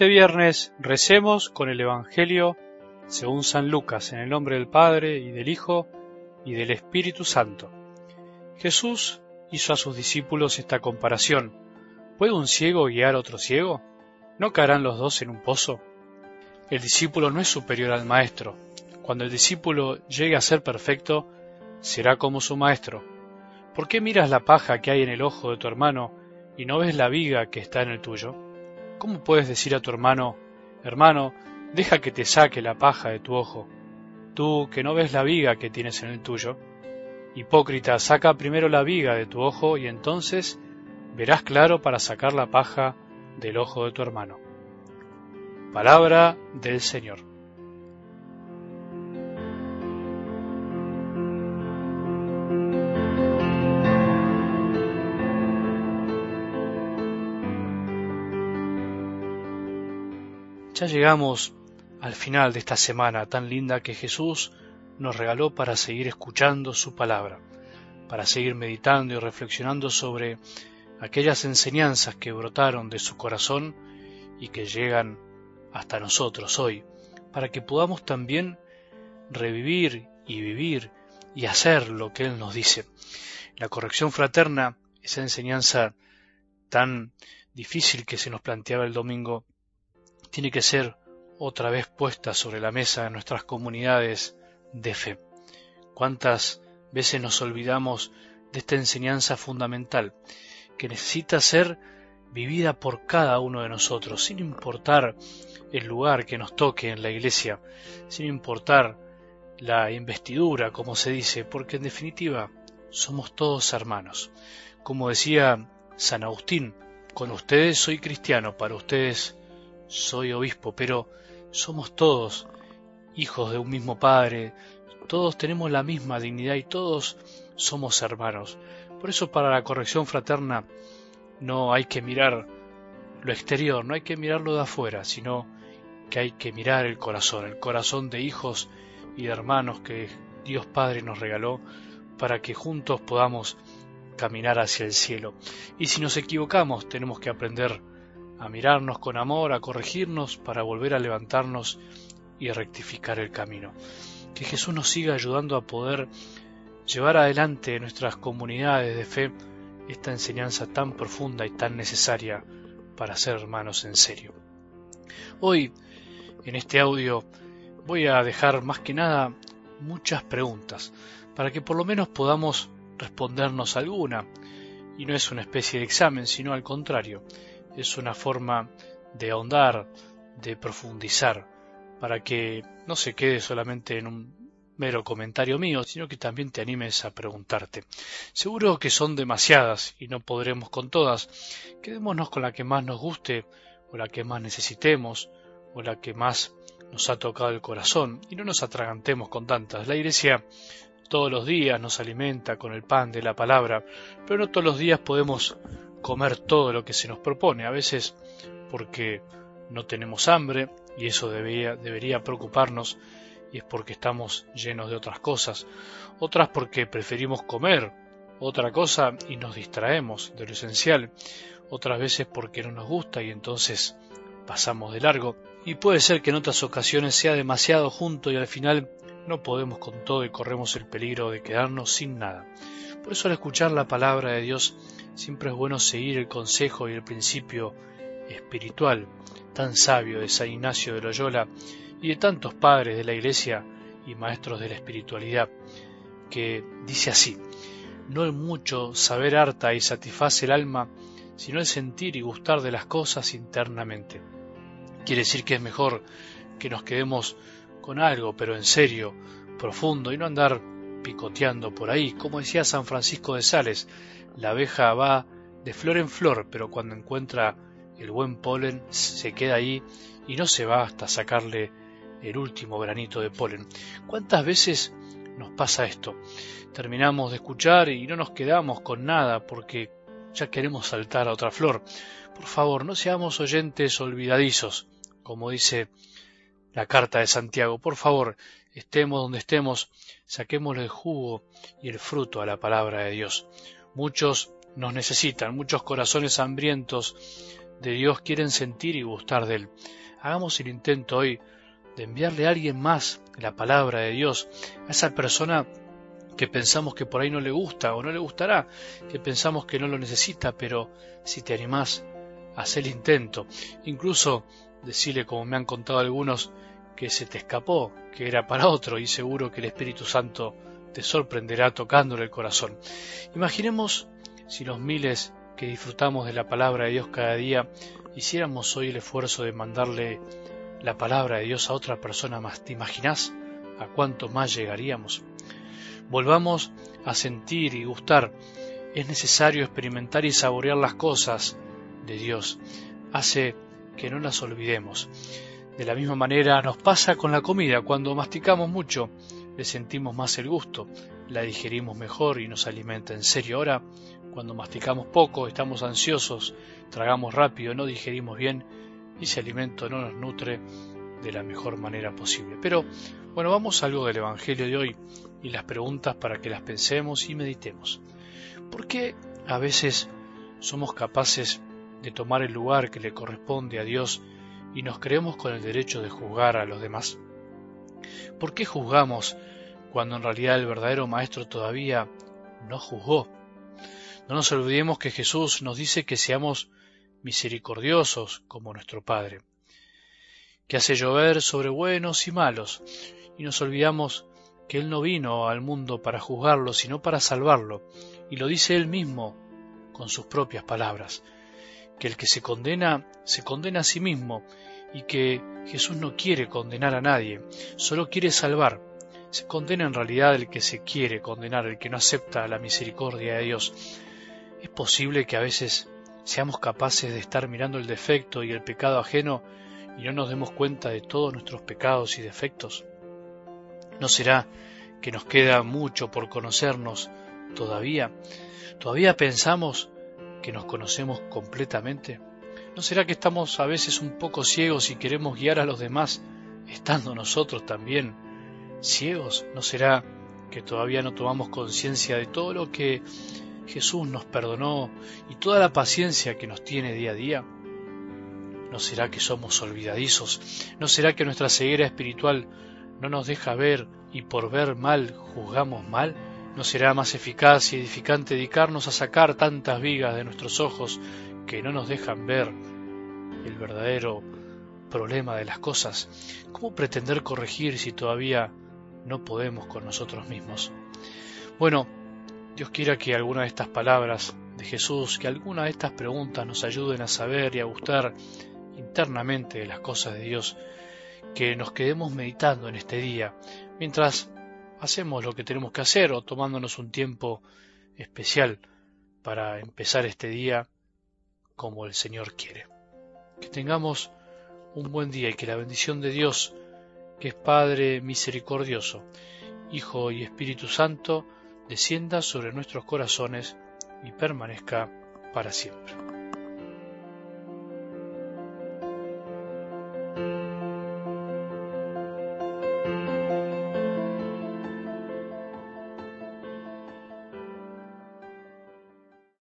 este viernes recemos con el Evangelio según San Lucas, en el nombre del Padre y del Hijo y del Espíritu Santo. Jesús hizo a sus discípulos esta comparación. ¿Puede un ciego guiar a otro ciego? ¿No caerán los dos en un pozo? El discípulo no es superior al maestro. Cuando el discípulo llegue a ser perfecto, será como su maestro. ¿Por qué miras la paja que hay en el ojo de tu hermano y no ves la viga que está en el tuyo? ¿Cómo puedes decir a tu hermano, hermano, deja que te saque la paja de tu ojo, tú que no ves la viga que tienes en el tuyo? Hipócrita, saca primero la viga de tu ojo y entonces verás claro para sacar la paja del ojo de tu hermano. Palabra del Señor. Ya llegamos al final de esta semana tan linda que Jesús nos regaló para seguir escuchando su palabra, para seguir meditando y reflexionando sobre aquellas enseñanzas que brotaron de su corazón y que llegan hasta nosotros hoy, para que podamos también revivir y vivir y hacer lo que Él nos dice. La corrección fraterna, esa enseñanza tan difícil que se nos planteaba el domingo, tiene que ser otra vez puesta sobre la mesa de nuestras comunidades de fe. ¿Cuántas veces nos olvidamos de esta enseñanza fundamental que necesita ser vivida por cada uno de nosotros, sin importar el lugar que nos toque en la iglesia, sin importar la investidura, como se dice, porque en definitiva somos todos hermanos. Como decía San Agustín, con ustedes soy cristiano, para ustedes soy obispo, pero somos todos hijos de un mismo Padre, todos tenemos la misma dignidad y todos somos hermanos. Por eso para la corrección fraterna no hay que mirar lo exterior, no hay que mirarlo de afuera, sino que hay que mirar el corazón, el corazón de hijos y de hermanos que Dios Padre nos regaló para que juntos podamos caminar hacia el cielo. Y si nos equivocamos, tenemos que aprender a mirarnos con amor, a corregirnos para volver a levantarnos y rectificar el camino. Que Jesús nos siga ayudando a poder llevar adelante en nuestras comunidades de fe esta enseñanza tan profunda y tan necesaria para ser hermanos en serio. Hoy, en este audio, voy a dejar más que nada muchas preguntas, para que por lo menos podamos respondernos alguna, y no es una especie de examen, sino al contrario, es una forma de ahondar, de profundizar, para que no se quede solamente en un mero comentario mío, sino que también te animes a preguntarte. Seguro que son demasiadas y no podremos con todas. Quedémonos con la que más nos guste, o la que más necesitemos, o la que más nos ha tocado el corazón, y no nos atragantemos con tantas. La Iglesia todos los días nos alimenta con el pan de la palabra, pero no todos los días podemos comer todo lo que se nos propone, a veces porque no tenemos hambre y eso debería, debería preocuparnos y es porque estamos llenos de otras cosas, otras porque preferimos comer otra cosa y nos distraemos de lo esencial, otras veces porque no nos gusta y entonces pasamos de largo, y puede ser que en otras ocasiones sea demasiado junto y al final no podemos con todo y corremos el peligro de quedarnos sin nada. Por eso al escuchar la palabra de Dios siempre es bueno seguir el consejo y el principio espiritual tan sabio de San Ignacio de Loyola y de tantos padres de la Iglesia y maestros de la espiritualidad, que dice así, no el mucho saber harta y satisface el alma, sino el sentir y gustar de las cosas internamente. Quiere decir que es mejor que nos quedemos con algo, pero en serio, profundo, y no andar picoteando por ahí. Como decía San Francisco de Sales, la abeja va de flor en flor, pero cuando encuentra el buen polen se queda ahí y no se va hasta sacarle el último granito de polen. ¿Cuántas veces nos pasa esto? Terminamos de escuchar y no nos quedamos con nada porque ya queremos saltar a otra flor. Por favor, no seamos oyentes olvidadizos, como dice la carta de Santiago. Por favor, estemos donde estemos, saquemos el jugo y el fruto a la palabra de Dios. Muchos nos necesitan, muchos corazones hambrientos de Dios quieren sentir y gustar de Él. Hagamos el intento hoy de enviarle a alguien más la palabra de Dios, a esa persona que pensamos que por ahí no le gusta o no le gustará, que pensamos que no lo necesita, pero si te animás, haz el intento. Incluso decirle, como me han contado algunos, que se te escapó, que era para otro y seguro que el Espíritu Santo te sorprenderá tocándole el corazón. Imaginemos si los miles que disfrutamos de la palabra de Dios cada día hiciéramos hoy el esfuerzo de mandarle la palabra de Dios a otra persona más. ¿Te imaginas a cuánto más llegaríamos? Volvamos a sentir y gustar. Es necesario experimentar y saborear las cosas de Dios. Hace que no las olvidemos. De la misma manera nos pasa con la comida. Cuando masticamos mucho, le sentimos más el gusto, la digerimos mejor y nos alimenta en serio. Ahora, cuando masticamos poco, estamos ansiosos, tragamos rápido, no digerimos bien y ese alimento no nos nutre de la mejor manera posible. Pero bueno, vamos a algo del Evangelio de hoy y las preguntas para que las pensemos y meditemos. ¿Por qué a veces somos capaces de tomar el lugar que le corresponde a Dios y nos creemos con el derecho de juzgar a los demás? ¿Por qué juzgamos cuando en realidad el verdadero Maestro todavía no juzgó? No nos olvidemos que Jesús nos dice que seamos misericordiosos como nuestro Padre, que hace llover sobre buenos y malos, y nos olvidamos que Él no vino al mundo para juzgarlo, sino para salvarlo, y lo dice Él mismo con sus propias palabras, que el que se condena se condena a sí mismo, y que Jesús no quiere condenar a nadie, solo quiere salvar. Se condena en realidad el que se quiere condenar, el que no acepta la misericordia de Dios. Es posible que a veces seamos capaces de estar mirando el defecto y el pecado ajeno y no nos demos cuenta de todos nuestros pecados y defectos. ¿No será que nos queda mucho por conocernos todavía? ¿Todavía pensamos que nos conocemos completamente? ¿No será que estamos a veces un poco ciegos y queremos guiar a los demás, estando nosotros también ciegos? ¿No será que todavía no tomamos conciencia de todo lo que Jesús nos perdonó y toda la paciencia que nos tiene día a día? ¿No será que somos olvidadizos? ¿No será que nuestra ceguera espiritual no nos deja ver y por ver mal juzgamos mal? ¿No será más eficaz y edificante dedicarnos a sacar tantas vigas de nuestros ojos que no nos dejan ver el verdadero problema de las cosas? ¿Cómo pretender corregir si todavía no podemos con nosotros mismos? Bueno, Dios quiera que alguna de estas palabras de Jesús, que alguna de estas preguntas nos ayuden a saber y a gustar internamente de las cosas de Dios, que nos quedemos meditando en este día, mientras hacemos lo que tenemos que hacer o tomándonos un tiempo especial para empezar este día como el Señor quiere. Que tengamos un buen día y que la bendición de Dios, que es Padre misericordioso, Hijo y Espíritu Santo, descienda sobre nuestros corazones y permanezca para siempre.